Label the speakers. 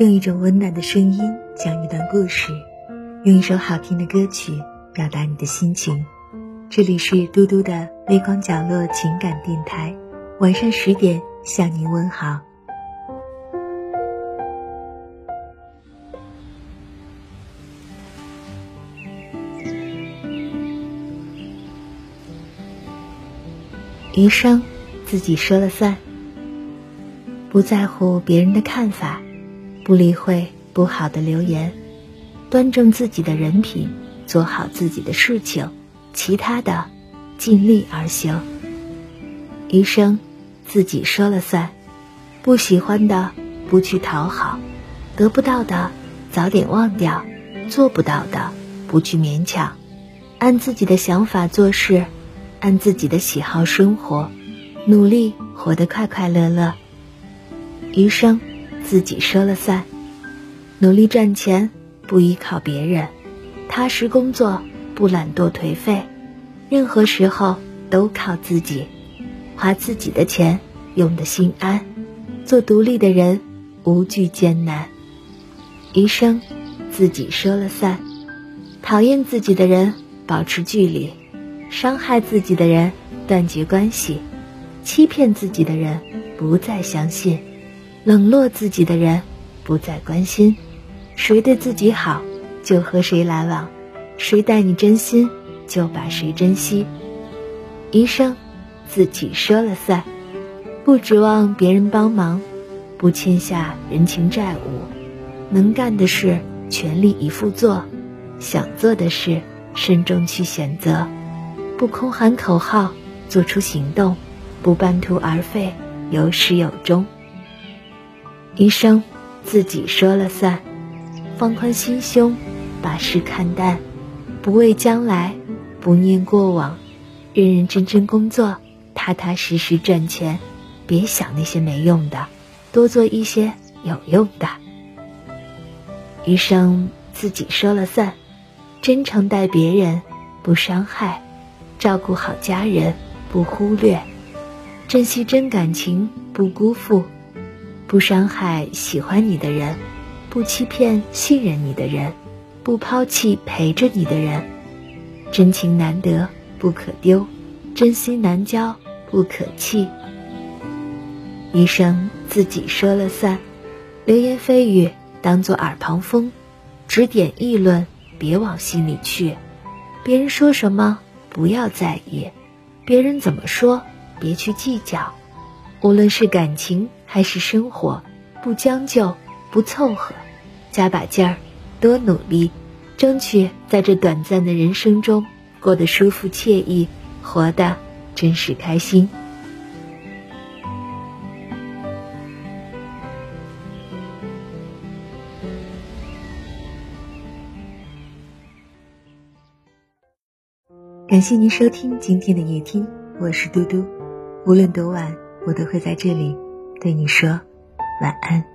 Speaker 1: 用一种温暖的声音讲一段故事，用一首好听的歌曲表达你的心情。这里是嘟嘟的微光角落情感电台，晚上十点向您问好。余生自己说了算，不在乎别人的看法，不理会不好的留言，端正自己的人品，做好自己的事情，其他的尽力而行。余生自己说了算，不喜欢的不去讨好，得不到的早点忘掉，做不到的不去勉强，按自己的想法做事。按自己的喜好生活，努力活得快快乐乐。余生自己说了算，努力赚钱不依靠别人，踏实工作不懒惰颓废，任何时候都靠自己，花自己的钱用得心安，做独立的人无惧艰难。余生自己说了算，讨厌自己的人保持距离。伤害自己的人，断绝关系；欺骗自己的人，不再相信；冷落自己的人，不再关心。谁对自己好，就和谁来往；谁待你真心，就把谁珍惜。余生，自己说了算，不指望别人帮忙，不欠下人情债务。能干的事，全力以赴做；想做的事，慎重去选择。不空喊口号，做出行动；不半途而废，有始有终。余生自己说了算，放宽心胸，把事看淡，不畏将来，不念过往，认认真真工作，踏踏实实赚钱，别想那些没用的，多做一些有用的。余生自己说了算，真诚待别人，不伤害。照顾好家人，不忽略；珍惜真感情，不辜负；不伤害喜欢你的人，不欺骗信任你的人，不抛弃陪着你的人。真情难得不可丢，真心难交不可弃。一生自己说了算，流言蜚语当作耳旁风，指点议论别往心里去，别人说什么。不要在意，别人怎么说，别去计较。无论是感情还是生活，不将就，不凑合，加把劲儿，多努力，争取在这短暂的人生中过得舒服惬意，活得真实开心。感谢您收听今天的夜听，我是嘟嘟。无论多晚，我都会在这里对你说晚安。